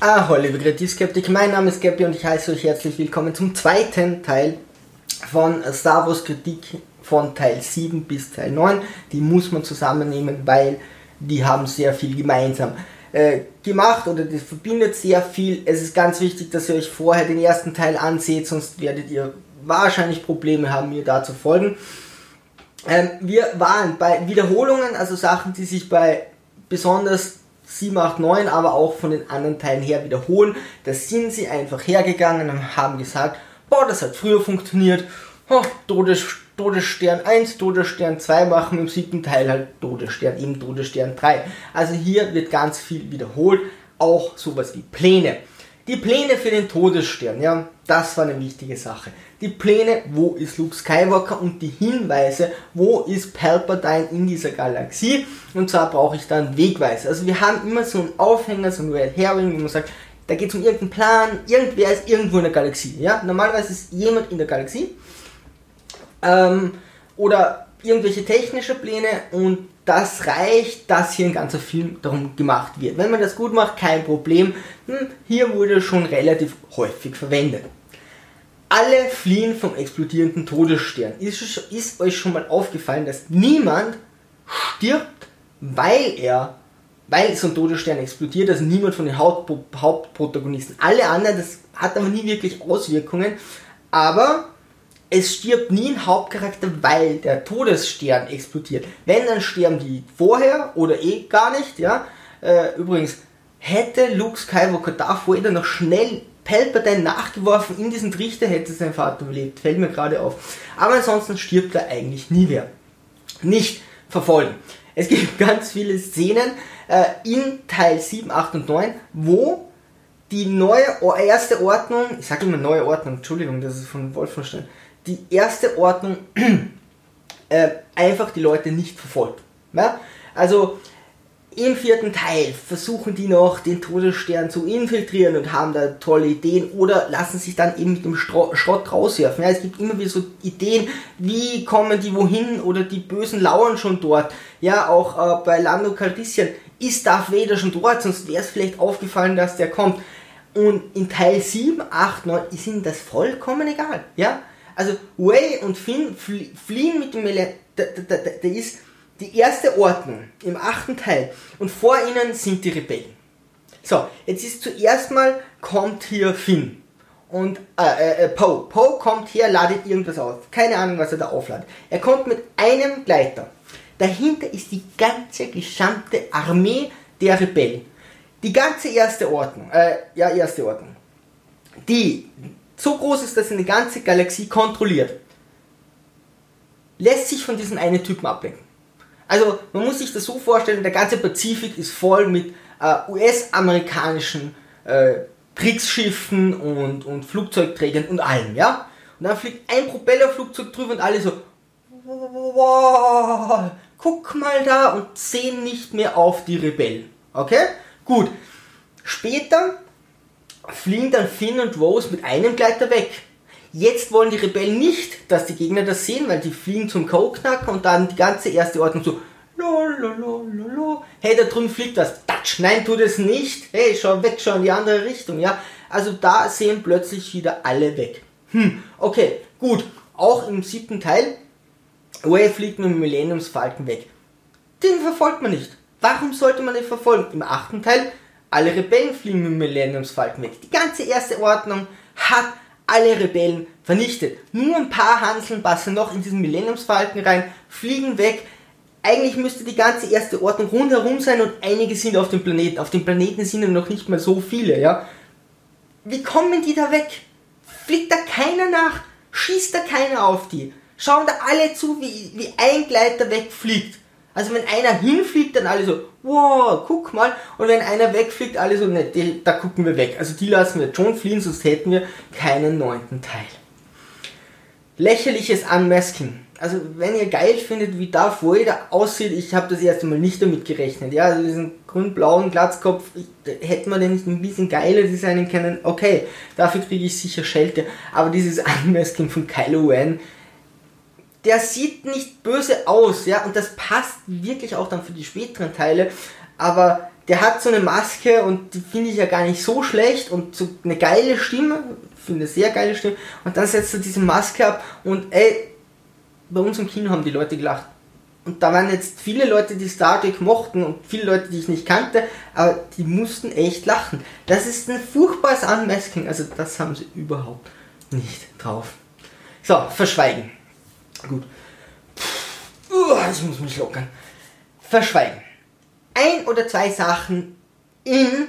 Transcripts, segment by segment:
Ah, hallo, liebe Kreativskeptik, mein Name ist Gappy und ich heiße euch herzlich willkommen zum zweiten Teil von Star Wars Kritik von Teil 7 bis Teil 9. Die muss man zusammennehmen, weil die haben sehr viel gemeinsam äh, gemacht oder das verbindet sehr viel. Es ist ganz wichtig, dass ihr euch vorher den ersten Teil anseht, sonst werdet ihr wahrscheinlich Probleme haben, mir da zu folgen. Ähm, wir waren bei Wiederholungen, also Sachen, die sich bei besonders 7, 8, 9, aber auch von den anderen Teilen her wiederholen. Da sind sie einfach hergegangen und haben gesagt, boah, das hat früher funktioniert. Oh, Todes, Todesstern 1, Todesstern 2 machen im siebten Teil halt Todesstern, eben Todesstern 3. Also hier wird ganz viel wiederholt, auch sowas wie Pläne. Die Pläne für den Todesstern, ja, das war eine wichtige Sache. Die Pläne, wo ist Luke Skywalker und die Hinweise, wo ist Palpatine in dieser Galaxie. Und zwar brauche ich dann Wegweise. Also wir haben immer so einen Aufhänger, so ein Red Herring, wo man sagt, da geht es um irgendeinen Plan, irgendwer ist irgendwo in der Galaxie. Ja? Normalerweise ist jemand in der Galaxie. Ähm, oder irgendwelche technische Pläne und das reicht, dass hier ein ganzer Film darum gemacht wird. Wenn man das gut macht, kein Problem. Hm, hier wurde schon relativ häufig verwendet. Alle fliehen vom explodierenden Todesstern. Ist, ist euch schon mal aufgefallen, dass niemand stirbt, weil er, weil so ein Todesstern explodiert, also niemand von den Haupt Hauptprotagonisten. Alle anderen, das hat aber nie wirklich Auswirkungen, aber es stirbt nie ein Hauptcharakter, weil der Todesstern explodiert. Wenn, dann sterben die vorher oder eh gar nicht, ja. Äh, übrigens, hätte Luke Skywalker davor vorher noch schnell Palpatine nachgeworfen in diesen Trichter, hätte sein Vater überlebt. Fällt mir gerade auf. Aber ansonsten stirbt er eigentlich nie mehr. Nicht verfolgen. Es gibt ganz viele Szenen äh, in Teil 7, 8 und 9, wo die neue erste Ordnung, ich sage immer neue Ordnung, Entschuldigung, das ist von Wolfenstein, die erste Ordnung äh, einfach die Leute nicht verfolgt. Ja? Also im vierten Teil versuchen die noch den Todesstern zu infiltrieren und haben da tolle Ideen oder lassen sich dann eben mit dem Stro Schrott rauswerfen. Ja, es gibt immer wieder so Ideen, wie kommen die wohin oder die Bösen lauern schon dort. Ja, auch äh, bei Lando Calrissian ist Darth Vader schon dort, sonst wäre es vielleicht aufgefallen, dass der kommt. Und in Teil 7, 8, 9 ist ihnen das vollkommen egal. Ja, also Way und Finn fliehen mit dem da ist die erste Ordnung im achten Teil und vor ihnen sind die Rebellen. So, jetzt ist zuerst mal kommt hier Finn und äh, äh, Poe. Poe kommt her, ladet irgendwas aus. Keine Ahnung, was er da aufladet. Er kommt mit einem Gleiter. Dahinter ist die ganze gesamte Armee der Rebellen. Die ganze erste Ordnung, äh, ja, erste Ordnung. Die so groß ist, dass eine ganze Galaxie kontrolliert, lässt sich von diesem einen Typen ablenken. Also man muss sich das so vorstellen, der ganze Pazifik ist voll mit äh, US-amerikanischen äh, Kriegsschiffen und, und Flugzeugträgern und allem, ja? Und dann fliegt ein Propellerflugzeug drüber und alle so, wow, guck mal da und sehen nicht mehr auf die Rebellen. Okay? Gut. Später fliehen dann Finn und Rose mit einem Gleiter weg. Jetzt wollen die Rebellen nicht, dass die Gegner das sehen, weil die fliegen zum K.O.-Knacker und dann die ganze erste Ordnung so, Lololololo. Hey, da drüben fliegt das. Tatsch. Nein, tu das nicht. Hey, schau weg, schau in die andere Richtung, ja. Also da sehen plötzlich wieder alle weg. Hm, okay, gut. Auch im siebten Teil, Way fliegt mit dem Millenniumsfalken weg. Den verfolgt man nicht. Warum sollte man den verfolgen? Im achten Teil alle Rebellen fliegen mit dem Millenniumsfalken weg. Die ganze erste Ordnung hat alle Rebellen vernichtet. Nur ein paar Hanseln passen noch in diesen Millenniumsfalken rein, fliegen weg. Eigentlich müsste die ganze erste Ordnung rundherum sein und einige sind auf dem Planeten. Auf dem Planeten sind ja noch nicht mal so viele, ja. Wie kommen die da weg? Fliegt da keiner nach? Schießt da keiner auf die? Schauen da alle zu, wie, wie ein Gleiter wegfliegt? Also wenn einer hinfliegt, dann alle so, wow, guck mal. Und wenn einer wegfliegt, alle so, ne, die, da gucken wir weg. Also die lassen wir schon fliehen, sonst hätten wir keinen neunten Teil. Lächerliches Unmasking. Also wenn ihr geil findet, wie Darth Vader aussieht, ich habe das erste Mal nicht damit gerechnet. Ja, also diesen grün-blauen Glatzkopf, hätte man den nicht ein bisschen geiler designen können. Okay, dafür kriege ich sicher Schelte. Aber dieses Unmasking von Kylo Ren, der sieht nicht böse aus, ja, und das passt wirklich auch dann für die späteren Teile, aber der hat so eine Maske und die finde ich ja gar nicht so schlecht und so eine geile Stimme, finde eine sehr geile Stimme. Und dann setzt er diese Maske ab und ey, bei uns im Kino haben die Leute gelacht. Und da waren jetzt viele Leute, die Star Trek mochten und viele Leute, die ich nicht kannte, aber die mussten echt lachen. Das ist ein furchtbares Unmasking, also das haben sie überhaupt nicht drauf. So, verschweigen. Gut. Puh, ich muss mich lockern. Verschweigen. Ein oder zwei Sachen in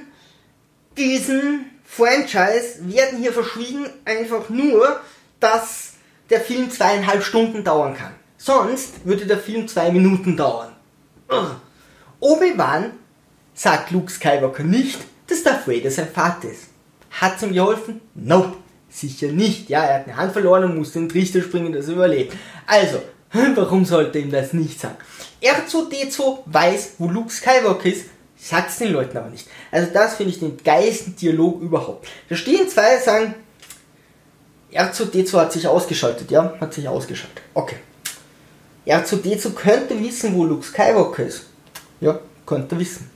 diesem Franchise werden hier verschwiegen, einfach nur, dass der Film zweieinhalb Stunden dauern kann. Sonst würde der Film zwei Minuten dauern. Obi-Wan sagt Luke Skywalker nicht, dass Darth Vader sein Vater ist. Hat's ihm geholfen? Nope. Sicher nicht. Ja, er hat eine Hand verloren und musste in den Trichter springen, dass er überlebt. Also, warum sollte ihm das nicht sagen? R2D2 weiß, wo Luke Skywalker ist, sagt's den Leuten aber nicht. Also das finde ich den geilsten Dialog überhaupt. Da stehen zwei, sagen, R2D2 hat sich ausgeschaltet, ja, hat sich ausgeschaltet. Okay. R2D2 könnte wissen, wo Luke Skywalker ist. Ja, könnte wissen.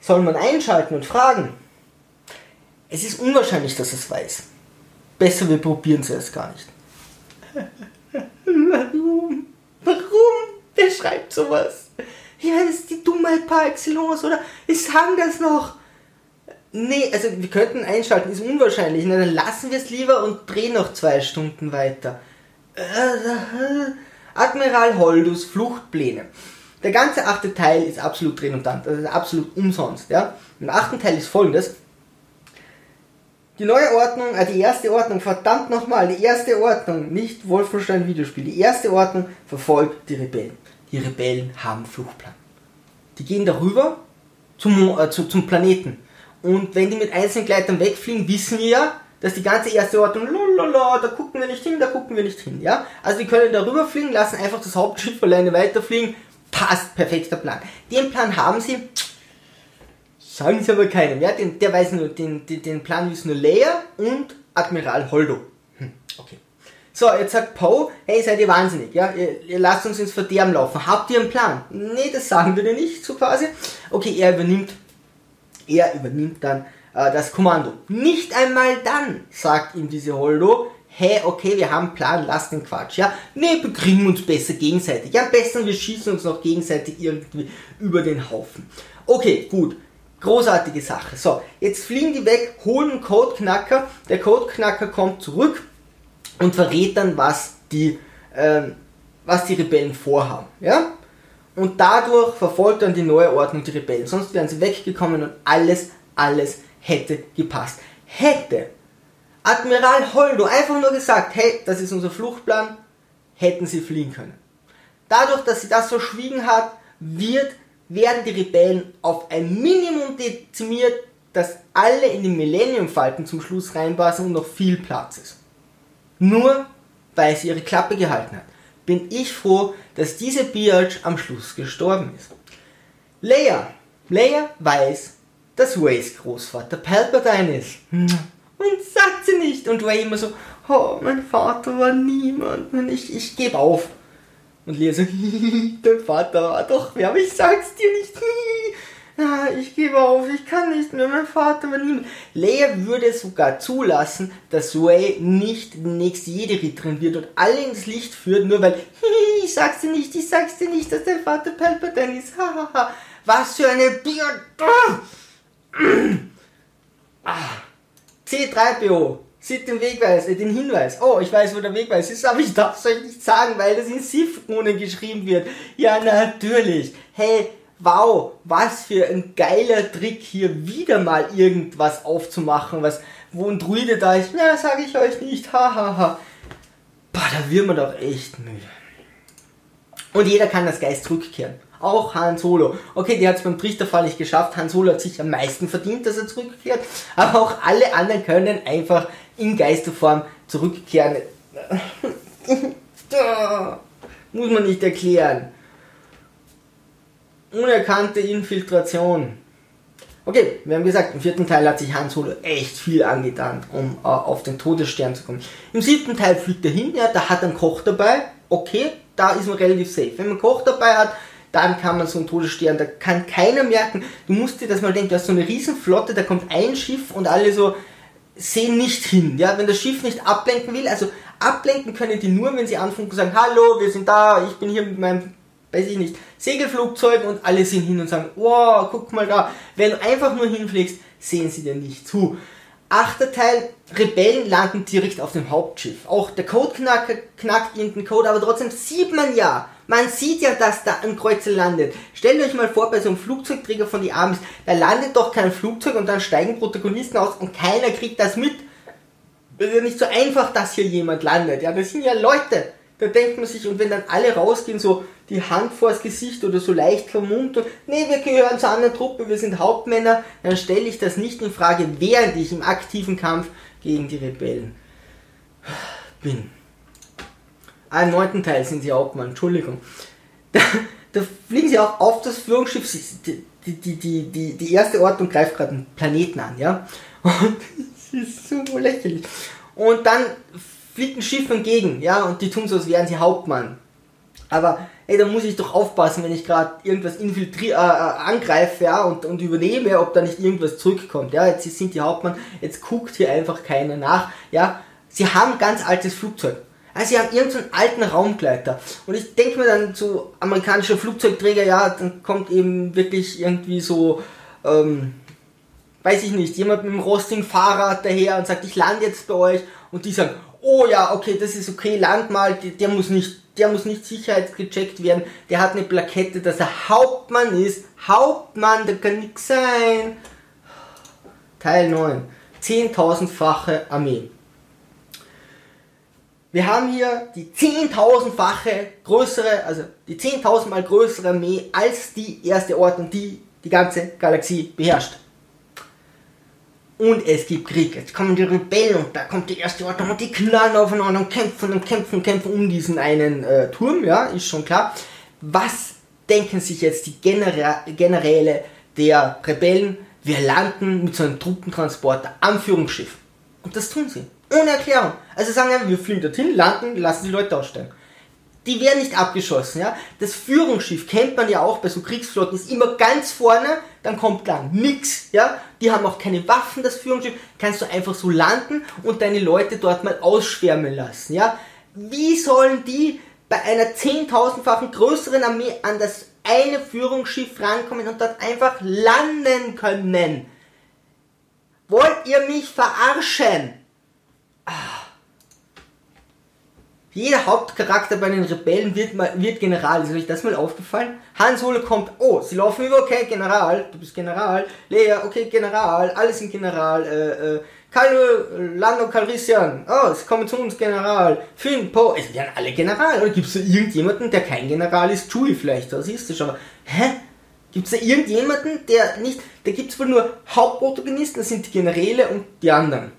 Soll man einschalten und fragen? Es ist unwahrscheinlich, dass es weiß. Besser, wir probieren es erst gar nicht. Warum? Warum? Wer schreibt sowas? Ja, das ist die Dummheit par excellence, oder? Ich sagen das noch. Nee, also wir könnten einschalten, ist unwahrscheinlich. Na, dann lassen wir es lieber und drehen noch zwei Stunden weiter. Admiral Holdus Fluchtpläne. Der ganze achte Teil ist absolut redundant, also absolut umsonst. Ja? Im achten Teil ist folgendes. Die neue Ordnung, äh, die erste Ordnung, verdammt nochmal, die erste Ordnung, nicht Wolfenstein Videospiel, die erste Ordnung verfolgt die Rebellen. Die Rebellen haben Fluchtplan. Die gehen darüber zum, äh, zu, zum Planeten. Und wenn die mit einzelnen Gleitern wegfliegen, wissen wir ja, dass die ganze erste Ordnung, lalala, da gucken wir nicht hin, da gucken wir nicht hin, ja. Also die können darüber fliegen, lassen einfach das Hauptschiff alleine weiterfliegen, passt, perfekter Plan. Den Plan haben sie, Sagen Sie aber keinem, ja? Den, der weiß nur, den, den, den Plan wissen nur Leia und Admiral Holdo. Hm, okay. So, jetzt sagt Poe, hey, seid ihr wahnsinnig, ja? Ihr, ihr, lasst uns ins Verderben laufen. Habt ihr einen Plan? Nee, das sagen wir dir nicht, so quasi. Okay, er übernimmt, er übernimmt dann äh, das Kommando. Nicht einmal dann, sagt ihm diese Holdo, hey, okay, wir haben einen Plan, lasst den Quatsch, ja? Nee, bekriegen uns besser gegenseitig. Ja, am besten wir schießen uns noch gegenseitig irgendwie über den Haufen. Okay, gut. Großartige Sache. So, jetzt fliegen die weg, holen einen Codeknacker. Der Codeknacker kommt zurück und verrät dann, was die, ähm, was die Rebellen vorhaben. Ja? Und dadurch verfolgt dann die neue Ordnung die Rebellen. Sonst wären sie weggekommen und alles, alles hätte gepasst. Hätte Admiral Holdo einfach nur gesagt, hey, das ist unser Fluchtplan, hätten sie fliehen können. Dadurch, dass sie das verschwiegen hat, wird werden die Rebellen auf ein Minimum dezimiert, dass alle in die Millennium-Falten zum Schluss reinpassen und noch viel Platz ist. Nur weil sie ihre Klappe gehalten hat, bin ich froh, dass diese Biatch am Schluss gestorben ist. Leia, Leia weiß, dass Ways Großvater Palpatine ist. Und sagt sie nicht. Und Ray immer so, oh, mein Vater war niemand und ich, ich gebe auf. Und Lea so, dein Vater war doch wer, aber ich sag's dir nicht. Ja, ich gebe auf, ich kann nicht mehr, mein Vater war niemand. Lea würde sogar zulassen, dass Ray nicht die nächste Jedi drin wird und alle ins Licht führt, nur weil, ich sag's dir nicht, ich sag's dir nicht, dass dein Vater Palpatine ist. Hahaha. Was für eine Bier. Ah. C3PO sieht den Wegweis, äh, den Hinweis. Oh, ich weiß, wo der Wegweis ist, aber ich darf es euch nicht sagen, weil das in Sith-Runen geschrieben wird. Ja, natürlich. Hey, wow, was für ein geiler Trick hier wieder mal irgendwas aufzumachen, was, wo ein Druide da ist. Na, sage ich euch nicht. Hahaha. Ha, ha. Boah, da wird man doch echt müde. Und jeder kann das Geist zurückkehren. Auch Han Solo. Okay, der hat es beim Trichterfall nicht geschafft. Han Solo hat sich am meisten verdient, dass er zurückkehrt. Aber auch alle anderen können einfach in Geisterform zurückkehren. Muss man nicht erklären. Unerkannte Infiltration. Okay, wir haben gesagt, im vierten Teil hat sich Han Solo echt viel angetan, um äh, auf den Todesstern zu kommen. Im siebten Teil fliegt er hin, ja, da hat er einen Koch dabei. Okay, da ist man relativ safe. Wenn man einen Koch dabei hat, dann kann man so einen Todesstern, da kann keiner merken. Du musst dir das mal denken, du hast so eine Riesenflotte, da kommt ein Schiff und alle so sehen nicht hin. Ja, wenn das Schiff nicht ablenken will, also ablenken können die nur, wenn sie anfangen zu sagen, hallo, wir sind da, ich bin hier mit meinem, weiß ich nicht, Segelflugzeug und alle sehen hin und sagen, wow, guck mal da. Wenn du einfach nur hinfliegst, sehen sie dir nicht zu. Achter Teil, Rebellen landen direkt auf dem Hauptschiff. Auch der Codeknacker knackt irgendeinen Code, aber trotzdem sieht man ja, man sieht ja, dass da ein Kreuzer landet. Stellt euch mal vor, bei so einem Flugzeugträger von die Amis, da landet doch kein Flugzeug und dann steigen Protagonisten aus und keiner kriegt das mit. Es ist ja nicht so einfach, dass hier jemand landet. Ja, das sind ja Leute. Da denkt man sich, und wenn dann alle rausgehen, so die Hand vors Gesicht oder so leicht vermummt und, nee, wir gehören zur anderen Truppe, wir sind Hauptmänner, dann stelle ich das nicht in Frage, während ich im aktiven Kampf gegen die Rebellen bin. Ah, im neunten Teil sind sie Hauptmann, Entschuldigung. Da, da fliegen sie auch auf das Führungsschiff, die, die, die, die, die erste Ordnung greift gerade einen Planeten an, ja. Und das ist so lächerlich. Und dann fliegt ein Schiff entgegen, ja, und die tun so, als wären sie Hauptmann. Aber, ey, da muss ich doch aufpassen, wenn ich gerade irgendwas infiltri äh, äh, angreife, ja, und, und übernehme, ob da nicht irgendwas zurückkommt, ja. Jetzt sind die Hauptmann, jetzt guckt hier einfach keiner nach, ja. Sie haben ganz altes Flugzeug. Also sie haben irgendeinen alten Raumgleiter. Und ich denke mir dann so, amerikanischer Flugzeugträger, ja, dann kommt eben wirklich irgendwie so, ähm, weiß ich nicht, jemand mit einem rostigen Fahrrad daher und sagt, ich lande jetzt bei euch. Und die sagen, oh ja, okay, das ist okay, land mal, der muss nicht, der muss nicht sicherheitsgecheckt werden, der hat eine Plakette, dass er Hauptmann ist. Hauptmann, da kann nix sein. Teil 9. Zehntausendfache Armee. Wir haben hier die zehntausendfache größere, also die zehntausendmal größere Armee als die erste Ordnung, die die ganze Galaxie beherrscht und es gibt Krieg. Jetzt kommen die Rebellen und da kommt die erste Ordnung und die knallen aufeinander und kämpfen und kämpfen und kämpfen um diesen einen äh, Turm, ja, ist schon klar. Was denken sich jetzt die Genera Generäle der Rebellen? Wir landen mit so einem Truppentransporter am Führungsschiff. Und das tun sie. Ohne Erklärung. Also sagen wir, wir fliegen dorthin, landen, lassen die Leute aussteigen die werden nicht abgeschossen, ja. Das Führungsschiff kennt man ja auch bei so Kriegsflotten, ist immer ganz vorne, dann kommt dann nix, ja. Die haben auch keine Waffen, das Führungsschiff. Kannst du einfach so landen und deine Leute dort mal ausschwärmen lassen, ja. Wie sollen die bei einer 10.000-fachen größeren Armee an das eine Führungsschiff rankommen und dort einfach landen können? Wollt ihr mich verarschen? Ah. Jeder Hauptcharakter bei den Rebellen wird, mal, wird General. Ist euch das mal aufgefallen? Han Solo kommt, oh, sie laufen über, okay, General, du bist General. Leia, okay, General, alle sind General. Äh, äh, Kylo, Lando Calrissian, oh, sie kommen zu uns, General. Finn, Poe, es werden alle General. Oder gibt es da irgendjemanden, der kein General ist? Chewie vielleicht, da siehst du schon. Hä? Gibt es da irgendjemanden, der nicht, da gibt es wohl nur Hauptprotagonisten, das sind die Generäle und die anderen.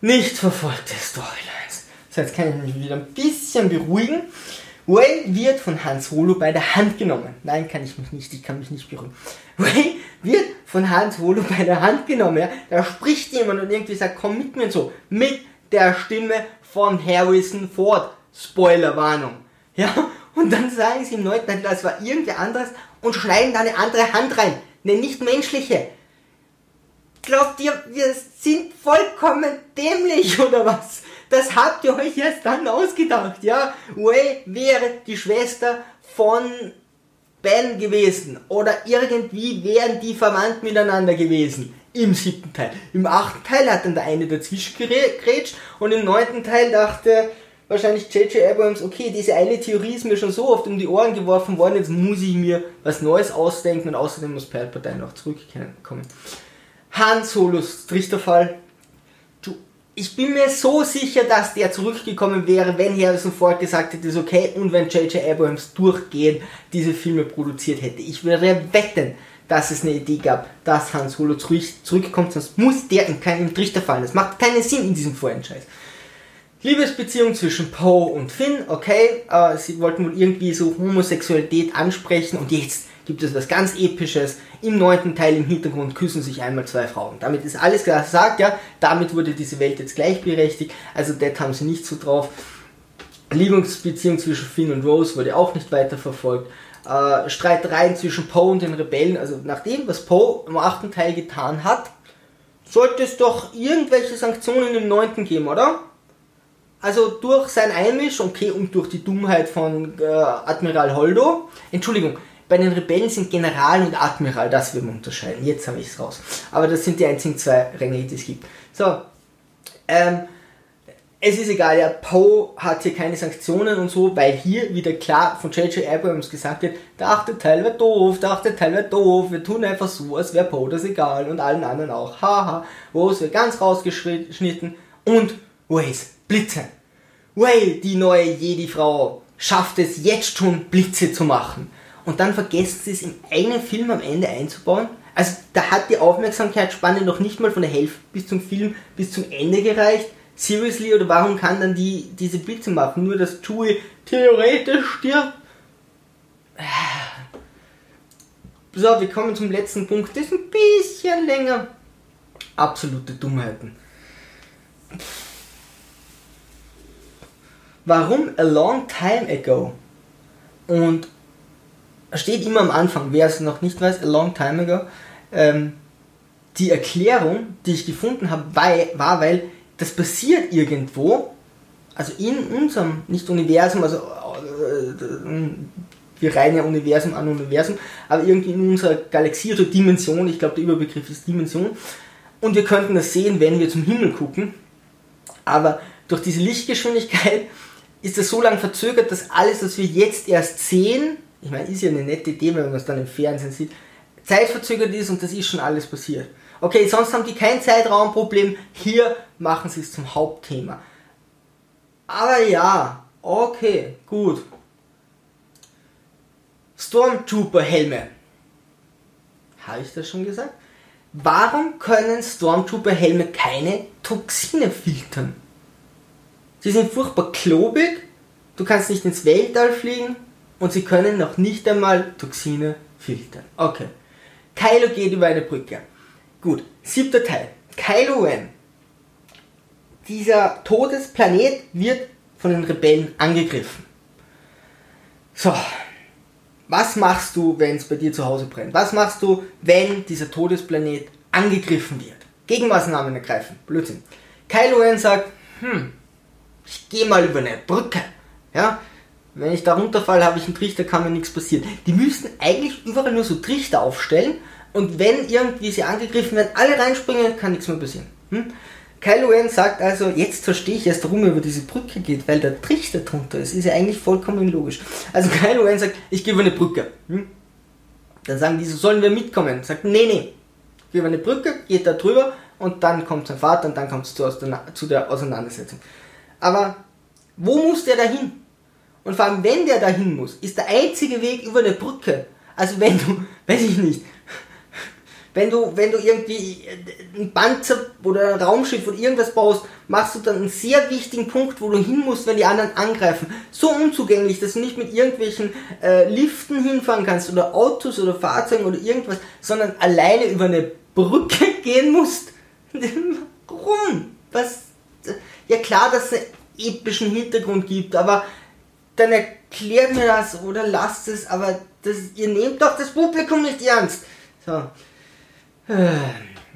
Nicht verfolgte Storyline. So, jetzt kann ich mich wieder ein bisschen beruhigen. Ray wird von Han Solo bei der Hand genommen. Nein, kann ich mich nicht, ich kann mich nicht beruhigen. Ray wird von Han Solo bei der Hand genommen. Ja? Da spricht jemand und irgendwie sagt, komm mit mir und so. Mit der Stimme von Harrison Ford. Spoilerwarnung. Ja? Und dann sagen sie neunten Teil, das war irgendwer anderes und schneiden da eine andere Hand rein. Eine nicht menschliche. Glaubt ihr, wir sind vollkommen dämlich oder was? Das habt ihr euch erst dann ausgedacht, ja? Way wäre die Schwester von Ben gewesen. Oder irgendwie wären die verwandt miteinander gewesen. Im siebten Teil. Im achten Teil hat dann der eine dazwischen gerätscht und im neunten Teil dachte wahrscheinlich J.J. Abrams, okay, diese eine Theorie ist mir schon so oft um die Ohren geworfen worden, jetzt muss ich mir was Neues ausdenken und außerdem muss Palpatine noch zurückkommen. Han Solos Trichterfall ich bin mir so sicher, dass der zurückgekommen wäre, wenn Harrison Ford gesagt hätte, ist okay, und wenn J.J. Abrams durchgehend diese Filme produziert hätte. Ich würde wetten, dass es eine Idee gab, dass Han Solo zurück, zurückkommt, sonst muss der in keinen Trichter fallen. Das macht keinen Sinn in diesem Vorentscheid. Liebesbeziehung zwischen Poe und Finn, okay, äh, sie wollten wohl irgendwie so Homosexualität ansprechen und jetzt gibt es was ganz Episches. Im neunten Teil im Hintergrund küssen sich einmal zwei Frauen. Damit ist alles klar gesagt, ja. Damit wurde diese Welt jetzt gleichberechtigt. Also das haben sie nicht so drauf. Liebungsbeziehung zwischen Finn und Rose wurde auch nicht weiterverfolgt. Äh, Streitereien zwischen Poe und den Rebellen, also nach dem, was Poe im achten Teil getan hat, sollte es doch irgendwelche Sanktionen im neunten geben, oder? Also durch sein Einmisch, okay, und durch die Dummheit von äh, Admiral Holdo. Entschuldigung, bei den Rebellen sind General und Admiral, das wir unterscheiden. Jetzt habe ich es raus. Aber das sind die einzigen zwei Ränge, die es gibt. So, ähm, es ist egal, ja, Poe hat hier keine Sanktionen und so, weil hier wieder klar von J.J. Abrams gesagt wird, der achte Teil wäre doof, der achte Teil wäre doof, wir tun einfach so, als wäre Poe das egal und allen anderen auch. Haha, Rose wird ganz rausgeschnitten und Waze, Blitze. Way, die neue Jedi-Frau schafft es jetzt schon Blitze zu machen. Und dann vergessen sie es in einen Film am Ende einzubauen. Also da hat die Aufmerksamkeitsspanne noch nicht mal von der Hälfte bis zum Film, bis zum Ende gereicht seriously oder warum kann dann die diese Blitze machen? Nur dass Chewie theoretisch stirbt. So, wir kommen zum letzten Punkt. Das ist ein bisschen länger. Absolute Dummheiten. Warum a long time ago? Und steht immer am Anfang, wer es noch nicht weiß, a long time ago. Ähm, die Erklärung, die ich gefunden habe, war, weil das passiert irgendwo, also in unserem, nicht Universum, also äh, wir reihen ja Universum an Universum, aber irgendwie in unserer Galaxie oder Dimension, ich glaube der Überbegriff ist Dimension, und wir könnten das sehen, wenn wir zum Himmel gucken, aber durch diese Lichtgeschwindigkeit ist das so lange verzögert, dass alles, was wir jetzt erst sehen, ich meine, ist ja eine nette Idee, wenn man es dann im Fernsehen sieht, zeitverzögert ist und das ist schon alles passiert. Okay, sonst haben die kein Zeitraumproblem. Hier machen sie es zum Hauptthema. Aber ja, okay, gut. Stormtrooper-Helme. Habe ich das schon gesagt? Warum können Stormtrooper-Helme keine Toxine filtern? Sie sind furchtbar klobig, du kannst nicht ins Weltall fliegen und sie können noch nicht einmal Toxine filtern. Okay. Kylo geht über eine Brücke. Gut, siebter Teil. Kylo Ren. Dieser Todesplanet wird von den Rebellen angegriffen. So, was machst du, wenn es bei dir zu Hause brennt? Was machst du, wenn dieser Todesplanet angegriffen wird? Gegenmaßnahmen ergreifen. Blödsinn. Kylo Ren sagt, hm, ich gehe mal über eine Brücke. Ja, wenn ich da runterfalle, habe ich einen Trichter, kann mir nichts passieren. Die müssten eigentlich überall nur so Trichter aufstellen und wenn irgendwie sie angegriffen werden, alle reinspringen, kann nichts mehr passieren. Hm? Kylo Ren sagt also, jetzt verstehe ich erst, warum er über diese Brücke geht, weil der Trichter drunter ist. Ist ja eigentlich vollkommen logisch. Also Kylo Ren sagt, ich gehe über eine Brücke. Hm? Dann sagen die so, sollen wir mitkommen? Sagt, nee, nee. Geh über eine Brücke, geht da drüber und dann kommt sein Vater und dann kommt es zu, zu der Auseinandersetzung. Aber wo muss der dahin? Und vor allem, wenn der dahin muss, ist der einzige Weg über eine Brücke. Also wenn du, weiß ich nicht, wenn du, wenn du irgendwie ein Panzer oder ein Raumschiff oder irgendwas baust, machst du dann einen sehr wichtigen Punkt, wo du hin musst, wenn die anderen angreifen. So unzugänglich, dass du nicht mit irgendwelchen äh, Liften hinfahren kannst oder Autos oder Fahrzeugen oder irgendwas, sondern alleine über eine Brücke gehen musst. Warum? Was? Ja klar, dass es einen epischen Hintergrund gibt, aber dann erklärt mir das oder lasst es, aber das, ihr nehmt doch das Publikum nicht ernst. So.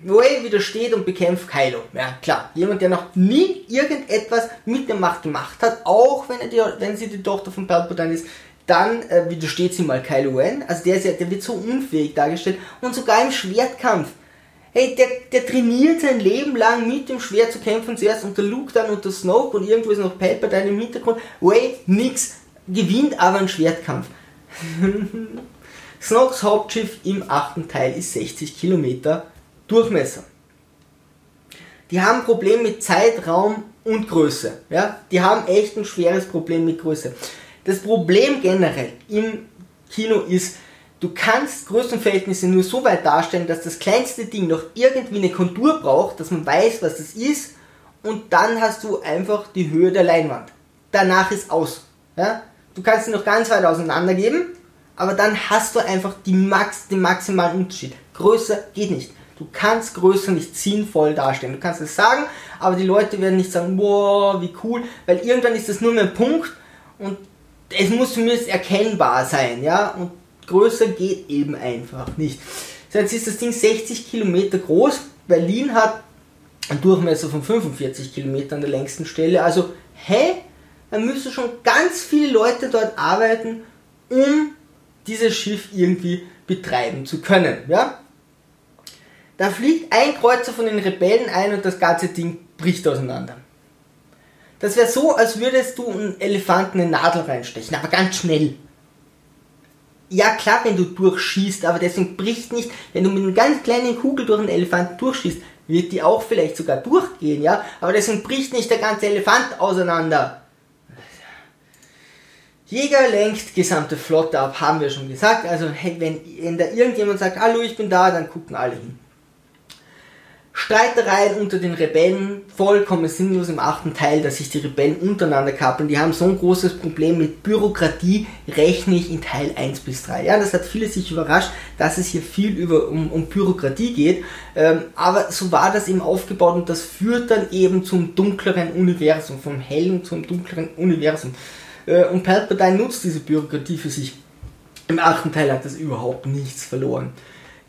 Ray widersteht und bekämpft Kylo. Ja, klar. Jemand, der noch nie irgendetwas mit der Macht gemacht hat, auch wenn, er die, wenn sie die Tochter von Palpatine ist, dann äh, widersteht sie mal Kylo Ren. Also der, ist ja, der wird so unfähig dargestellt. Und sogar im Schwertkampf. Hey, der, der trainiert sein Leben lang mit dem Schwert zu kämpfen. Zuerst unter Luke, dann unter Snoke und irgendwo ist noch Palpatine im Hintergrund. Ray, nix. Gewinnt aber einen Schwertkampf. Snokes Hauptschiff im achten Teil ist 60 Kilometer Durchmesser. Die haben ein Problem mit Zeitraum und Größe. Ja? Die haben echt ein schweres Problem mit Größe. Das Problem generell im Kino ist, du kannst Größenverhältnisse nur so weit darstellen, dass das kleinste Ding noch irgendwie eine Kontur braucht, dass man weiß, was das ist, und dann hast du einfach die Höhe der Leinwand. Danach ist aus. Ja? Du kannst sie noch ganz weit auseinander geben, aber dann hast du einfach die Max, den maximalen Unterschied. Größer geht nicht. Du kannst Größe nicht sinnvoll darstellen. Du kannst es sagen, aber die Leute werden nicht sagen, wow, wie cool, weil irgendwann ist das nur mehr ein Punkt und es muss zumindest erkennbar sein, ja, und größer geht eben einfach nicht. So, jetzt ist das Ding 60 Kilometer groß, Berlin hat einen Durchmesser von 45 Kilometern an der längsten Stelle, also, hä, da müssen schon ganz viele Leute dort arbeiten, um dieses Schiff irgendwie betreiben zu können, ja. Da fliegt ein Kreuzer von den Rebellen ein und das ganze Ding bricht auseinander. Das wäre so, als würdest du einen Elefanten eine Nadel reinstechen, aber ganz schnell. Ja klar, wenn du durchschießt, aber deswegen bricht nicht, wenn du mit einer ganz kleinen Kugel durch einen Elefanten durchschießt, wird die auch vielleicht sogar durchgehen, ja, aber deswegen bricht nicht der ganze Elefant auseinander. Jäger lenkt gesamte Flotte ab, haben wir schon gesagt. Also wenn, wenn da irgendjemand sagt, hallo, ich bin da, dann gucken alle hin. Streitereien unter den Rebellen, vollkommen sinnlos im achten Teil, dass sich die Rebellen untereinander kappeln. Die haben so ein großes Problem mit Bürokratie, rechne ich in Teil 1 bis 3. Ja, das hat viele sich überrascht, dass es hier viel über, um, um Bürokratie geht. Ähm, aber so war das eben aufgebaut und das führt dann eben zum dunkleren Universum, vom hellen zum dunkleren Universum. Äh, und Palpatine nutzt diese Bürokratie für sich. Im achten Teil hat das überhaupt nichts verloren.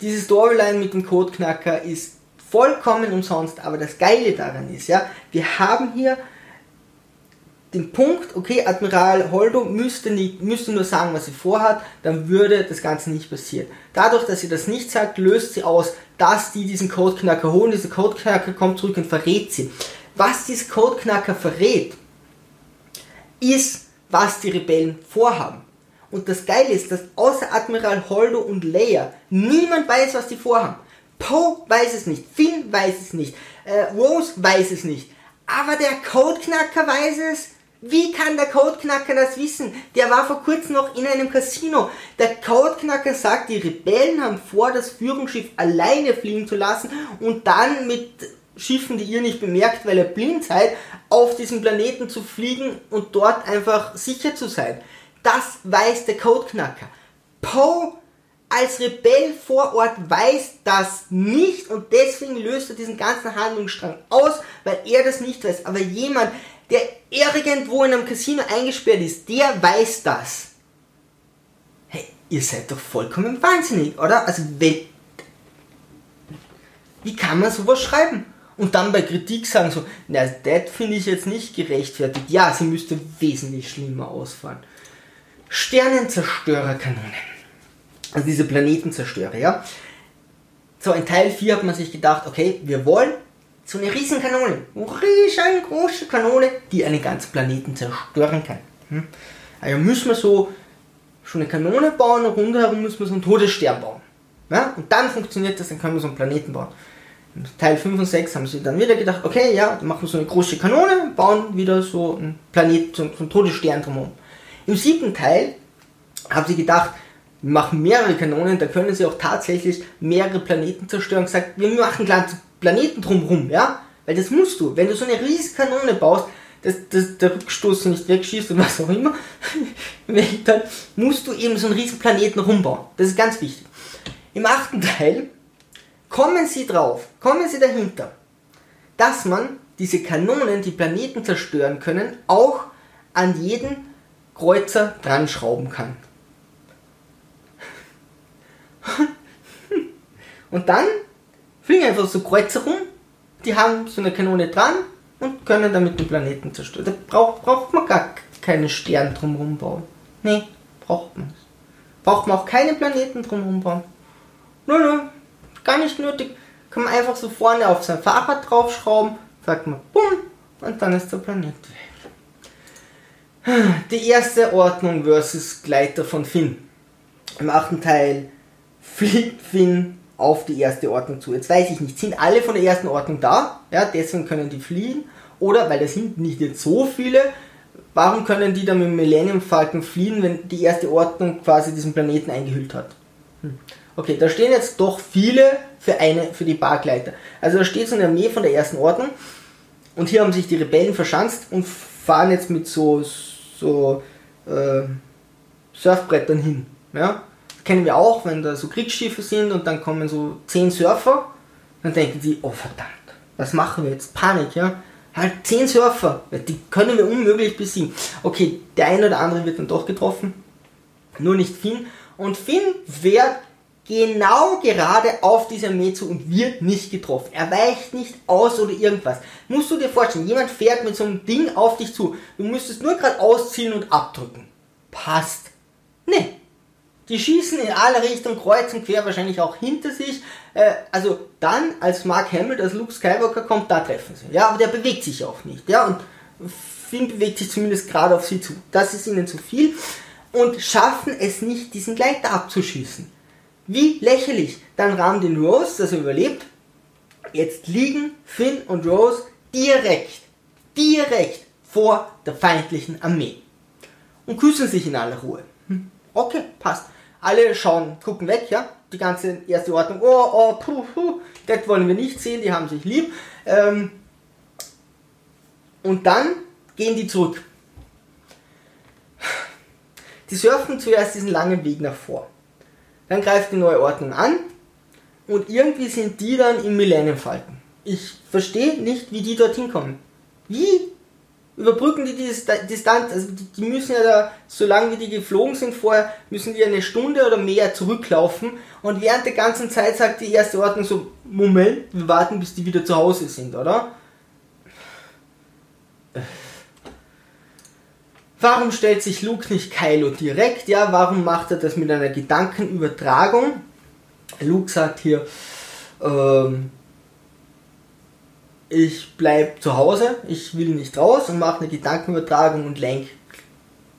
Diese Storyline mit dem Codeknacker ist vollkommen umsonst, aber das Geile daran ist, ja, wir haben hier den Punkt, okay, Admiral Holdo müsste, nicht, müsste nur sagen, was sie vorhat, dann würde das Ganze nicht passieren. Dadurch, dass sie das nicht sagt, löst sie aus, dass die diesen Codeknacker holen. Dieser Codeknacker kommt zurück und verrät sie. Was dieser Codeknacker verrät, ist, was die Rebellen vorhaben. Und das Geile ist, dass außer Admiral Holdo und Leia niemand weiß, was die vorhaben. Poe weiß es nicht, Finn weiß es nicht, äh, Rose weiß es nicht, aber der Codeknacker weiß es. Wie kann der Codeknacker das wissen? Der war vor kurzem noch in einem Casino. Der Codeknacker sagt, die Rebellen haben vor, das Führungsschiff alleine fliegen zu lassen und dann mit Schiffen, die ihr nicht bemerkt, weil ihr blind seid, auf diesem Planeten zu fliegen und dort einfach sicher zu sein. Das weiß der Codeknacker. Poe als Rebell vor Ort weiß das nicht und deswegen löst er diesen ganzen Handlungsstrang aus, weil er das nicht weiß. Aber jemand, der irgendwo in einem Casino eingesperrt ist, der weiß das. Hey, ihr seid doch vollkommen wahnsinnig, oder? Also wenn... Wie kann man sowas schreiben? Und dann bei Kritik sagen so, na, das finde ich jetzt nicht gerechtfertigt. Ja, sie müsste wesentlich schlimmer ausfallen. Sternenzerstörerkanone also diese Planetenzerstörer, ja. So, in Teil 4 hat man sich gedacht, okay, wir wollen so eine riesen Kanone, eine riesengroße Kanone, die einen ganzen Planeten zerstören kann. Hm? Also müssen wir so schon eine Kanone bauen, und rundherum müssen wir so einen Todesstern bauen. Ja? Und dann funktioniert das, dann können wir so einen Planeten bauen. In Teil 5 und 6 haben sie dann wieder gedacht, okay, ja, dann machen wir so eine große Kanone, bauen wieder so einen Planeten, so einen Todesstern drumherum. Im siebten Teil haben sie gedacht, machen mehrere Kanonen, da können sie auch tatsächlich mehrere Planeten zerstören. Gesagt, wir machen ganze Planeten drumherum, ja? Weil das musst du. Wenn du so eine riesige Kanone baust, dass, dass der Rückstoß nicht wegschießt und was auch immer, dann musst du eben so einen riesigen Planeten rumbauen. Das ist ganz wichtig. Im achten Teil kommen sie drauf, kommen sie dahinter, dass man diese Kanonen, die Planeten zerstören können, auch an jeden Kreuzer dran schrauben kann. Und dann fliegen einfach so Kreuzer rum, die haben so eine Kanone dran und können damit den Planeten zerstören. Da braucht, braucht man gar keine Sterne drumherum bauen. Nee, braucht man nicht. Braucht man auch keine Planeten drumherum bauen. Nö, nö, gar nicht nötig. Kann man einfach so vorne auf sein Fahrrad draufschrauben, sagt man bumm und dann ist der Planet weg. Die erste Ordnung versus Gleiter von Finn. Im achten Teil fliegt Finn auf die erste Ordnung zu. Jetzt weiß ich nicht, sind alle von der ersten Ordnung da? Ja, deswegen können die fliehen. Oder, weil das sind nicht jetzt so viele, warum können die dann mit dem Millennium Falcon fliehen, wenn die erste Ordnung quasi diesen Planeten eingehüllt hat? Hm. Okay, da stehen jetzt doch viele für eine, für die Bargleiter. Also da steht so eine Armee von der ersten Ordnung und hier haben sich die Rebellen verschanzt und fahren jetzt mit so, so äh, Surfbrettern hin. Ja? Kennen wir auch, wenn da so Kriegsschiffe sind und dann kommen so zehn Surfer, dann denken sie, oh verdammt, was machen wir jetzt? Panik, ja? Halt 10 Surfer, die können wir unmöglich besiegen. Okay, der eine oder andere wird dann doch getroffen, nur nicht Finn. Und Finn fährt genau gerade auf diese Armee zu und wird nicht getroffen. Er weicht nicht aus oder irgendwas. Musst du dir vorstellen, jemand fährt mit so einem Ding auf dich zu. Du müsstest nur gerade ausziehen und abdrücken. Passt. Nee. Die schießen in alle Richtungen, kreuz und quer, wahrscheinlich auch hinter sich. Äh, also dann, als Mark Hamill, als Luke Skywalker kommt, da treffen sie. Ja, aber der bewegt sich auch nicht. Ja, und Finn bewegt sich zumindest gerade auf sie zu. Das ist ihnen zu viel. Und schaffen es nicht, diesen Gleiter abzuschießen. Wie lächerlich. Dann rammt den Rose, das er überlebt. Jetzt liegen Finn und Rose direkt, direkt vor der feindlichen Armee. Und küssen sich in aller Ruhe. Hm. Okay, passt. Alle schauen, gucken weg, ja. Die ganze erste Ordnung, oh, oh, puh, puh, das wollen wir nicht sehen, die haben sich lieb. Ähm, und dann gehen die zurück. Die surfen zuerst diesen langen Weg nach vor. Dann greift die neue Ordnung an und irgendwie sind die dann im Millennium Falken. Ich verstehe nicht, wie die dorthin kommen. Wie überbrücken die die Distanz? Also die, die, müssen ja da, solange wie die geflogen sind vorher, müssen die eine Stunde oder mehr zurücklaufen und während der ganzen Zeit sagt die erste Ordnung so, Moment, wir warten bis die wieder zu Hause sind, oder? Warum stellt sich Luke nicht Kylo direkt? Ja, warum macht er das mit einer Gedankenübertragung? Luke sagt hier, ähm, ich bleib zu Hause, ich will nicht raus und mache eine Gedankenübertragung und lenk,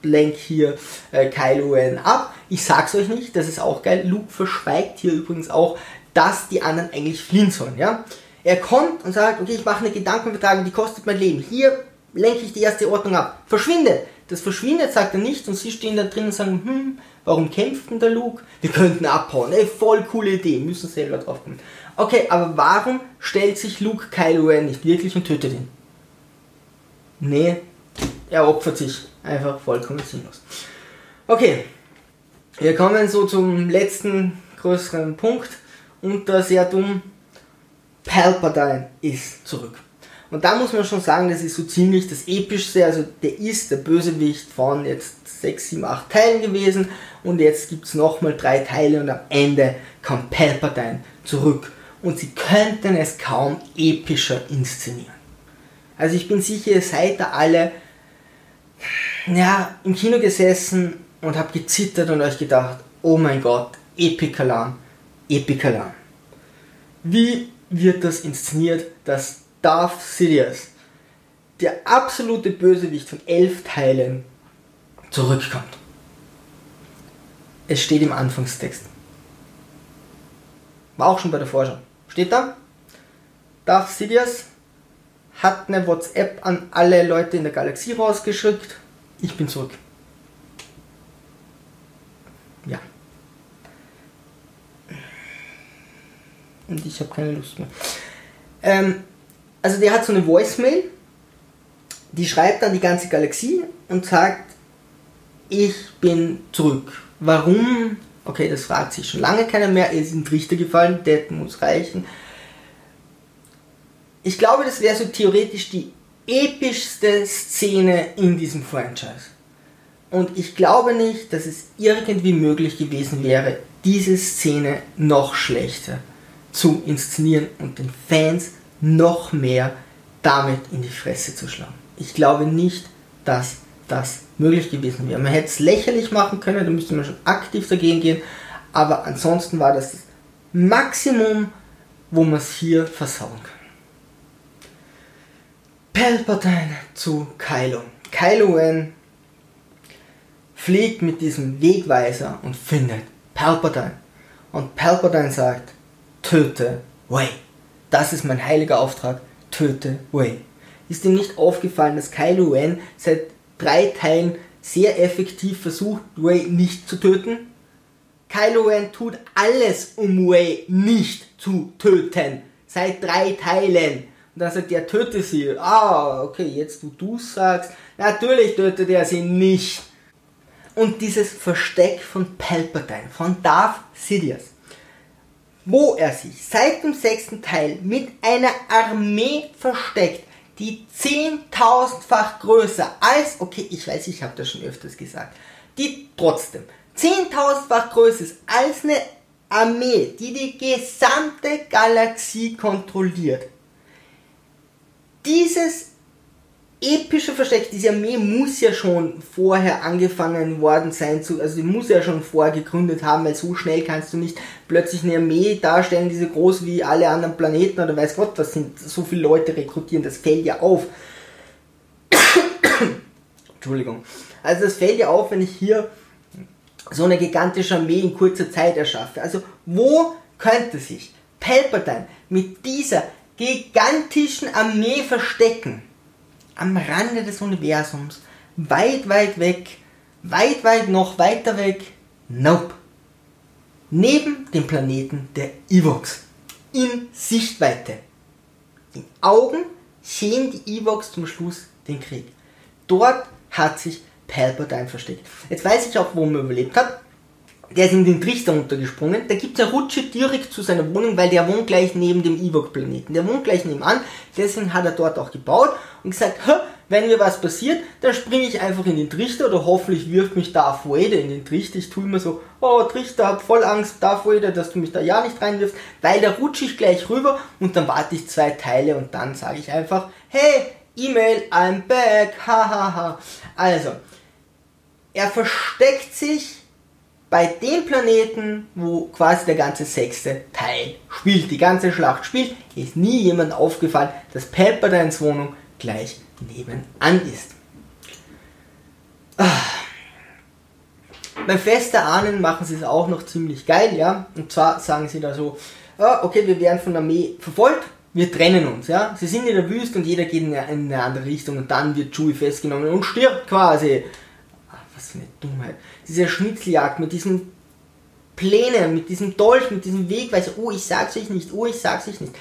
lenk hier äh, Kylo Ren ab. Ich sag's euch nicht, das ist auch geil. Luke verschweigt hier übrigens auch, dass die anderen eigentlich fliehen sollen. Ja? Er kommt und sagt, okay, ich mache eine Gedankenübertragung, die kostet mein Leben. Hier lenke ich die erste Ordnung ab. Verschwinde! Das verschwindet, sagt er nicht, und sie stehen da drin und sagen, hm, warum kämpft denn der Luke? Wir könnten abhauen, ey, voll coole Idee, müssen selber drauf kommen. Okay, aber warum stellt sich Luke Kylo Ren nicht wirklich und tötet ihn? Nee, er opfert sich einfach vollkommen sinnlos. Okay, wir kommen so zum letzten größeren Punkt und da sehr dumm, Palpatine ist zurück. Und da muss man schon sagen, das ist so ziemlich das Epischste. Also der ist der Bösewicht von jetzt 6, 7, 8 Teilen gewesen. Und jetzt gibt es nochmal drei Teile und am Ende kommt Palpatine zurück. Und sie könnten es kaum epischer inszenieren. Also ich bin sicher, ihr seid da alle ja, im Kino gesessen und habt gezittert und euch gedacht, oh mein Gott, Epikalan, Epikalan. Wie wird das inszeniert, dass Darth Sidious, der absolute Bösewicht von elf Teilen, zurückkommt. Es steht im Anfangstext. War auch schon bei der Vorschau. Steht da? Darth Sidious hat eine WhatsApp an alle Leute in der Galaxie rausgeschickt. Ich bin zurück. Ja. Und ich habe keine Lust mehr. Ähm, also der hat so eine Voicemail, die schreibt dann die ganze Galaxie und sagt, ich bin zurück. Warum? Okay, das fragt sich schon lange keiner mehr. Es sind Richter gefallen, das muss reichen. Ich glaube, das wäre so theoretisch die epischste Szene in diesem Franchise. Und ich glaube nicht, dass es irgendwie möglich gewesen wäre, diese Szene noch schlechter zu inszenieren und den Fans noch mehr damit in die Fresse zu schlagen. Ich glaube nicht, dass das möglich gewesen wäre. Man hätte es lächerlich machen können, da müsste man schon aktiv dagegen gehen, aber ansonsten war das das Maximum, wo man es hier versauen kann. Palpatine zu Kylo. Kylo Ren fliegt mit diesem Wegweiser und findet Palpatine. Und Palpatine sagt, töte Wei. Das ist mein heiliger Auftrag. Töte Wayne. Ist ihm nicht aufgefallen, dass Kylo Ren seit drei Teilen sehr effektiv versucht, Wayne nicht zu töten? Kylo Ren tut alles, um Wayne nicht zu töten. Seit drei Teilen. Und dann sagt er, töte sie. Ah, okay, jetzt wo du sagst, natürlich tötet er sie nicht. Und dieses Versteck von Palpatine, von Darth Sidious, wo er sich seit dem sechsten Teil mit einer Armee versteckt, die zehntausendfach größer als, okay, ich weiß, ich habe das schon öfters gesagt, die trotzdem zehntausendfach größer ist als eine Armee, die die gesamte Galaxie kontrolliert. Dieses epische Versteck, diese Armee muss ja schon vorher angefangen worden sein, zu, also die muss ja schon vorher gegründet haben, weil so schnell kannst du nicht plötzlich eine Armee darstellen, die so groß wie alle anderen Planeten oder weiß Gott was sind, so viele Leute rekrutieren, das fällt ja auf. Entschuldigung. Also das fällt ja auf, wenn ich hier so eine gigantische Armee in kurzer Zeit erschaffe. Also wo könnte sich Palpatine mit dieser gigantischen Armee verstecken? Am Rande des Universums, weit, weit weg, weit, weit noch weiter weg. Nope. Neben dem Planeten der Evox. In Sichtweite. Die Augen sehen die Evox zum Schluss den Krieg. Dort hat sich Palpatine versteckt. Jetzt weiß ich auch, wo man überlebt hat. Der ist in den Trichter runtergesprungen. Da gibt es eine Rutsche direkt zu seiner Wohnung, weil der wohnt gleich neben dem Ewok-Planeten. Der wohnt gleich nebenan. Deswegen hat er dort auch gebaut und gesagt, wenn mir was passiert, dann springe ich einfach in den Trichter oder hoffentlich wirft mich Darth Vader in den Trichter. Ich tue immer so, oh Trichter, hab voll Angst, Darth Vader, dass du mich da ja nicht reinwirfst, weil da rutsche ich gleich rüber und dann warte ich zwei Teile und dann sage ich einfach, hey, E-Mail, I'm back, hahaha. Also, er versteckt sich bei dem Planeten, wo quasi der ganze sechste Teil spielt, die ganze Schlacht spielt, ist nie jemand aufgefallen, dass Palpatines Wohnung gleich nebenan ist. Ah. Fest der Ahnen machen sie es auch noch ziemlich geil, ja. Und zwar sagen sie da so, ah, okay, wir werden von der Armee verfolgt, wir trennen uns, ja. Sie sind in der Wüste und jeder geht in eine andere Richtung und dann wird Chewie festgenommen und stirbt quasi was für eine Dummheit. Diese Schnitzeljagd mit diesen Plänen, mit diesem Dolch, mit diesem Wegweiser, oh, ich sag's euch nicht, oh, ich sag's euch nicht.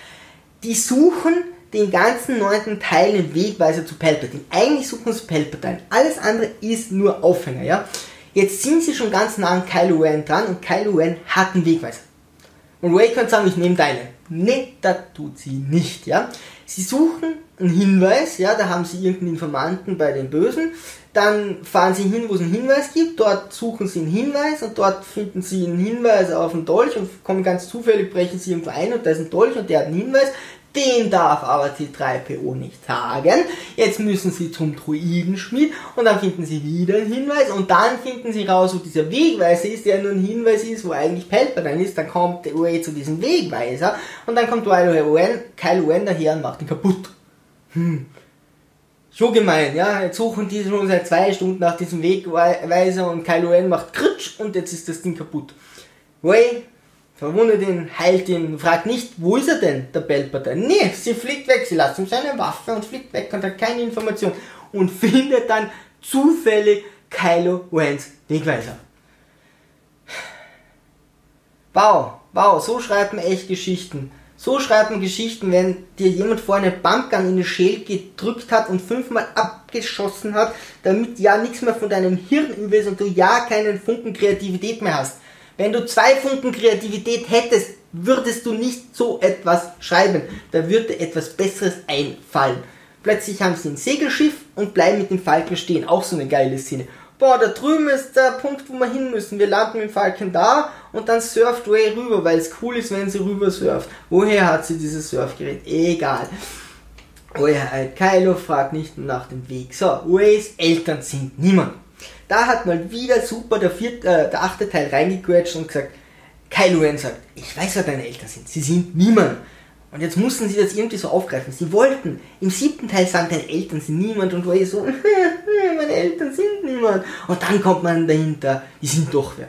Die suchen den ganzen neunten Teil den Wegweiser zu Palpatine. Eigentlich suchen sie Palpatine. Alles andere ist nur Aufhänger, ja. Jetzt sind sie schon ganz nah an Kylo Ren dran und Kylo Ren hat einen Wegweiser. Und Ray kann sagen, ich nehme deine. Nee, das tut sie nicht, ja. Sie suchen einen Hinweis, ja, da haben sie irgendeinen Informanten bei den Bösen, dann fahren sie hin, wo es einen Hinweis gibt, dort suchen sie einen Hinweis und dort finden sie einen Hinweis auf einen Dolch und kommen ganz zufällig, brechen sie irgendwo ein und da ist ein Dolch und der hat einen Hinweis, den darf aber C3PO nicht sagen. Jetzt müssen sie zum Druidenschmied und dann finden sie wieder einen Hinweis und dann finden sie raus, wo dieser Wegweiser ist, der nur ein Hinweis ist, wo eigentlich Palpatine ist. Dann kommt der Ray zu diesem Wegweiser und dann kommt Ren, Kylo Ren daher und macht ihn kaputt. Hm. So gemein, ja. Jetzt suchen die schon seit zwei Stunden nach diesem Wegweiser und Kylo Ren macht Kritsch und jetzt ist das Ding kaputt. Ray verwundet ihn, heilt ihn, fragt nicht, wo ist er denn, der Palpatine? Nee, sie fliegt weg, sie lässt ihm seine Waffe und fliegt weg und hat keine Information und findet dann zufällig Kylo Rens Wegweiser. Wow, wow, so schreibt man echt Geschichten. So schreibt man Geschichten, wenn dir jemand vor eine Pumpgun in den Schäl gedrückt hat und fünfmal abgeschossen hat, damit ja nichts mehr von deinem Hirn übel ist und du ja keinen Funken Kreativität mehr hast. Wenn du zwei Funken Kreativität hättest, würdest du nicht so etwas schreiben. Da würde etwas Besseres einfallen. Plötzlich haben sie ein Segelschiff und bleiben mit dem Falken stehen. Auch so eine geile Szene boah, da drüben ist der Punkt, wo wir hin müssen. Wir landen mit dem Falken da und dann surft Ray rüber, weil es cool ist, wenn sie rüber surft. Woher hat sie dieses Surfgerät? Egal. Woher halt Kylo fragt nicht nach dem Weg. So, Rays Eltern sind niemand. Da hat mal wieder super der, vierte, äh, der achte Teil reingequetscht und gesagt, Kylo Ren sagt, ich weiß, wer deine Eltern sind. Sie sind niemand. Und jetzt mussten sie das irgendwie so aufgreifen. Sie wollten im siebten Teil sagen, deine Eltern sind niemand und Ray so, meine Eltern sind niemand. Und dann kommt man dahinter, die sind doch wer.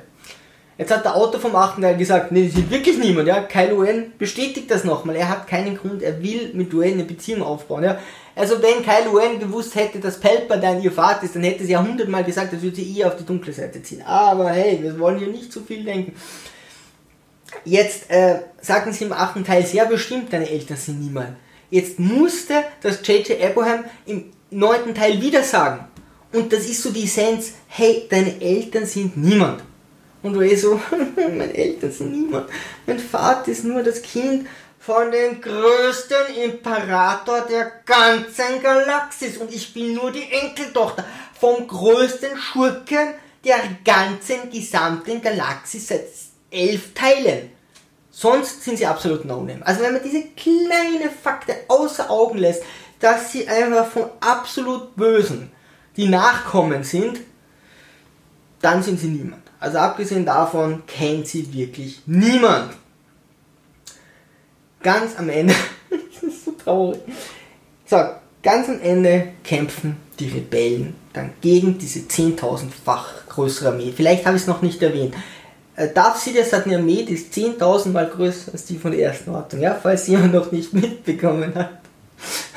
Jetzt hat der Autor vom achten Teil gesagt, nee, die sind wirklich niemand, ja. Kylo Ren bestätigt das nochmal. Er hat keinen Grund, er will mit Ray eine Beziehung aufbauen, ja. Also wenn Kylo Ren gewusst hätte, dass Palpatine ihr Vater ist, dann hätte sie ja hundertmal gesagt, das würde sie eher auf die dunkle Seite ziehen. Aber hey, wir wollen hier nicht zu viel denken. Jetzt äh, sagten sie im achten Teil sehr bestimmt, deine Eltern sind niemand. Jetzt musste das J.J. Abraham im neunten Teil wieder sagen. Und das ist so die Essenz, hey, deine Eltern sind niemand. Und du so, meine Eltern sind niemand. Mein Vater ist nur das Kind von dem größten Imperator der ganzen Galaxis und ich bin nur die Enkeltochter vom größten Schurken der ganzen gesamten Galaxis seit elf Teilen. Sonst sind sie absolut no-name. Also wenn man diese kleine Fakte außer Augen lässt, dass sie einfach von absolut Bösen die Nachkommen sind, dann sind sie niemand. Also abgesehen davon kennt sie wirklich niemand. Ganz am Ende, das ist so traurig. So, ganz am Ende kämpfen die Rebellen dann gegen diese 10.000-fach größere Armee. Vielleicht habe ich es noch nicht erwähnt. Äh, Darth Sidious hat eine Armee, die ist 10.000 mal größer als die von der ersten Ordnung, ja, falls jemand noch nicht mitbekommen hat.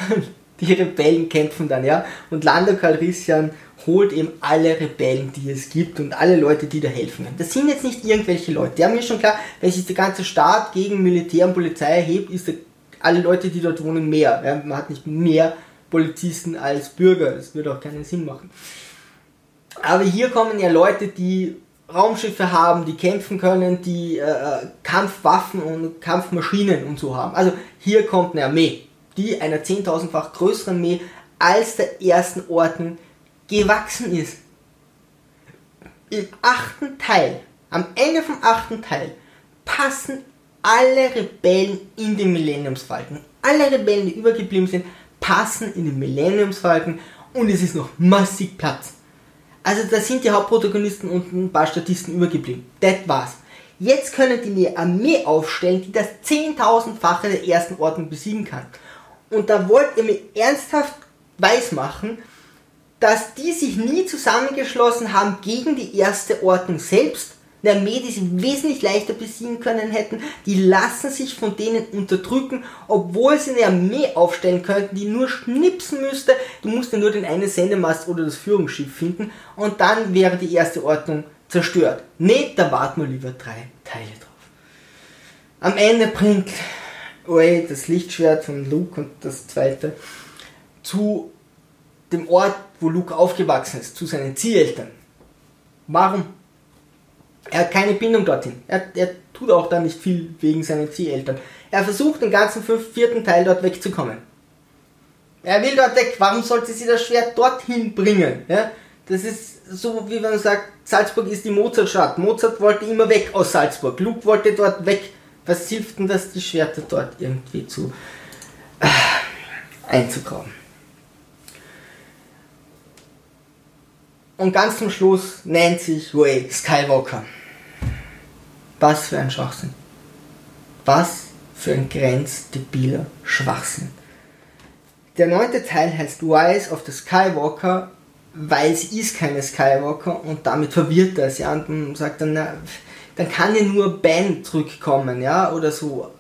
Die Rebellen kämpfen dann, ja, und Lando Calrissian holt eben alle Rebellen, die es gibt und alle Leute, die da helfen können. Das sind jetzt nicht irgendwelche Leute. Die haben mir schon klar, wenn sich der ganze Staat gegen Militär und Polizei erhebt, ist alle Leute, die dort wohnen, mehr. Ja, man hat nicht mehr Polizisten als Bürger. Das würde auch keinen Sinn machen. Aber hier kommen ja Leute, die Raumschiffe haben, die kämpfen können, die äh, Kampfwaffen und Kampfmaschinen und so haben. Also hier kommt eine Armee, die einer 10.000-fach größeren Armee als der ersten Ordnung gewachsen ist. Im achten Teil, am Ende vom achten Teil, passen alle Rebellen in den Millenniumsfalken. Alle Rebellen, die übergeblieben sind, passen in den Millenniumsfalken und es ist noch massig Platz. Also da sind die Hauptprotagonisten und ein paar Statisten übergeblieben. Das war's. Jetzt können die eine Armee aufstellen, die das 10.000-fache der ersten Ordnung besiegen kann. Und da wollt ihr mir ernsthaft weismachen, dass die sich nie zusammengeschlossen haben gegen die erste Ordnung selbst, eine Armee, die sie wesentlich leichter besiegen können hätten, die lassen sich von denen unterdrücken, obwohl sie eine Armee aufstellen könnten, die nur schnipsen müsste. Du musst ja nur den einen Sendemast oder das Führungsschiff finden und dann wäre die erste Ordnung zerstört. Nee, da warten wir lieber drei Teile drauf. Am Ende bringt Ray das Lichtschwert von Luke und das zweite zu dem Ort, wo Luke aufgewachsen ist, zu seinen Zieheltern. Warum? Er hat keine Bindung dorthin. Er, er tut auch da nicht viel wegen seinen Zieheltern. Er versucht den ganzen fünf, vierten Teil dort wegzukommen. Er will dort weg. Warum sollte sie das Schwert dorthin bringen? Ja? Das ist so, wie man sagt, Salzburg ist die Mozartstadt. Mozart wollte immer weg aus Salzburg. Luke wollte dort weg. Was hilft denn das, die Schwerter dort irgendwie zu äh, einzugraben? Und ganz zum Schluss nennt sich Ray Skywalker. Was für ein Schwachsinn. Was für ein grenzdebiler Schwachsinn. Der neunte Teil heißt Rise of the Skywalker, weil sie ist keine Skywalker und damit verwirrt er sie und sagt dann, na, dann kann ja nur Ben zurückkommen, ja, oder so.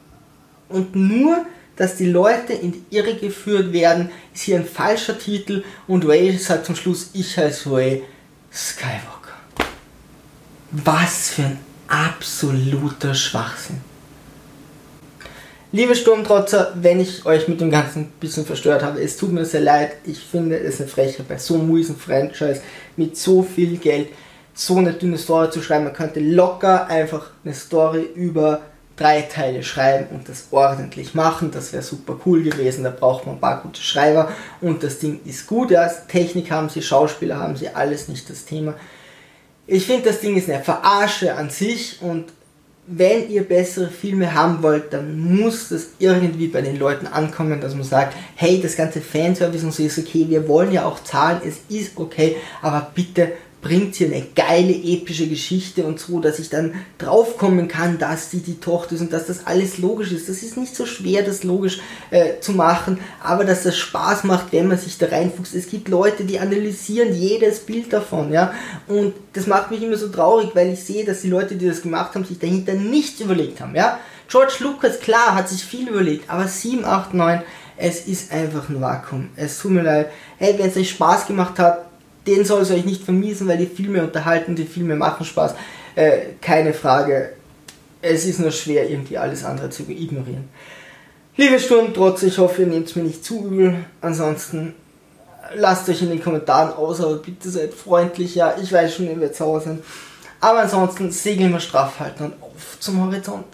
Und nur, dass die Leute in die Irre geführt werden, ist hier ein falscher Titel und Ray sagt zum Schluss, ich heiße Ray Skywalker. Was für ein absoluter Schwachsinn. Liebe Sturmtrotzer, wenn ich euch mit dem Ganzen ein bisschen verstört habe, es tut mir sehr leid. Ich finde es eine Frechheit bei so einem miesen Franchise mit so viel Geld so eine dünne Story zu schreiben. Man könnte locker einfach eine Story über drei Teile schreiben und das ordentlich machen. Das wäre super cool gewesen. Da braucht man ein paar gute Schreiber und das Ding ist gut. Ja, Technik haben sie, Schauspieler haben sie, alles nicht das Thema. Ich finde, das Ding ist eine Verarsche an sich und wenn ihr bessere Filme haben wollt, dann muss das irgendwie bei den Leuten ankommen, dass man sagt, hey, das ganze Fanservice und so ist okay, wir wollen ja auch zahlen, es ist okay, aber bitte bringt hier eine geile epische Geschichte und so, dass ich dann draufkommen kann, dass sie die Tochter ist und dass das alles logisch ist. Das ist nicht so schwer, das logisch äh, zu machen, aber dass das Spaß macht, wenn man sich da reinfuchst. Es gibt Leute, die analysieren jedes Bild davon, ja, und das macht mich immer so traurig, weil ich sehe, dass die Leute, die das gemacht haben, sich dahinter nichts überlegt haben, ja. George Lucas, klar, hat sich viel überlegt, aber 7, 8, 9, es ist einfach ein Vakuum. Es tut mir leid. Hey, wenn es euch Spaß gemacht hat, den soll es euch nicht vermiesen, weil die Filme unterhalten, die Filme machen Spaß. Äh, keine Frage. Es ist nur schwer, irgendwie alles andere zu ignorieren. Liebe Sturmtrotz, ich hoffe, ihr nehmt es mir nicht zu übel. Ansonsten lasst euch in den Kommentaren aus, aber bitte seid freundlich. Ja, ich weiß schon, ihr werdet sauer sein. Aber ansonsten segeln wir straff halten und auf zum Horizont.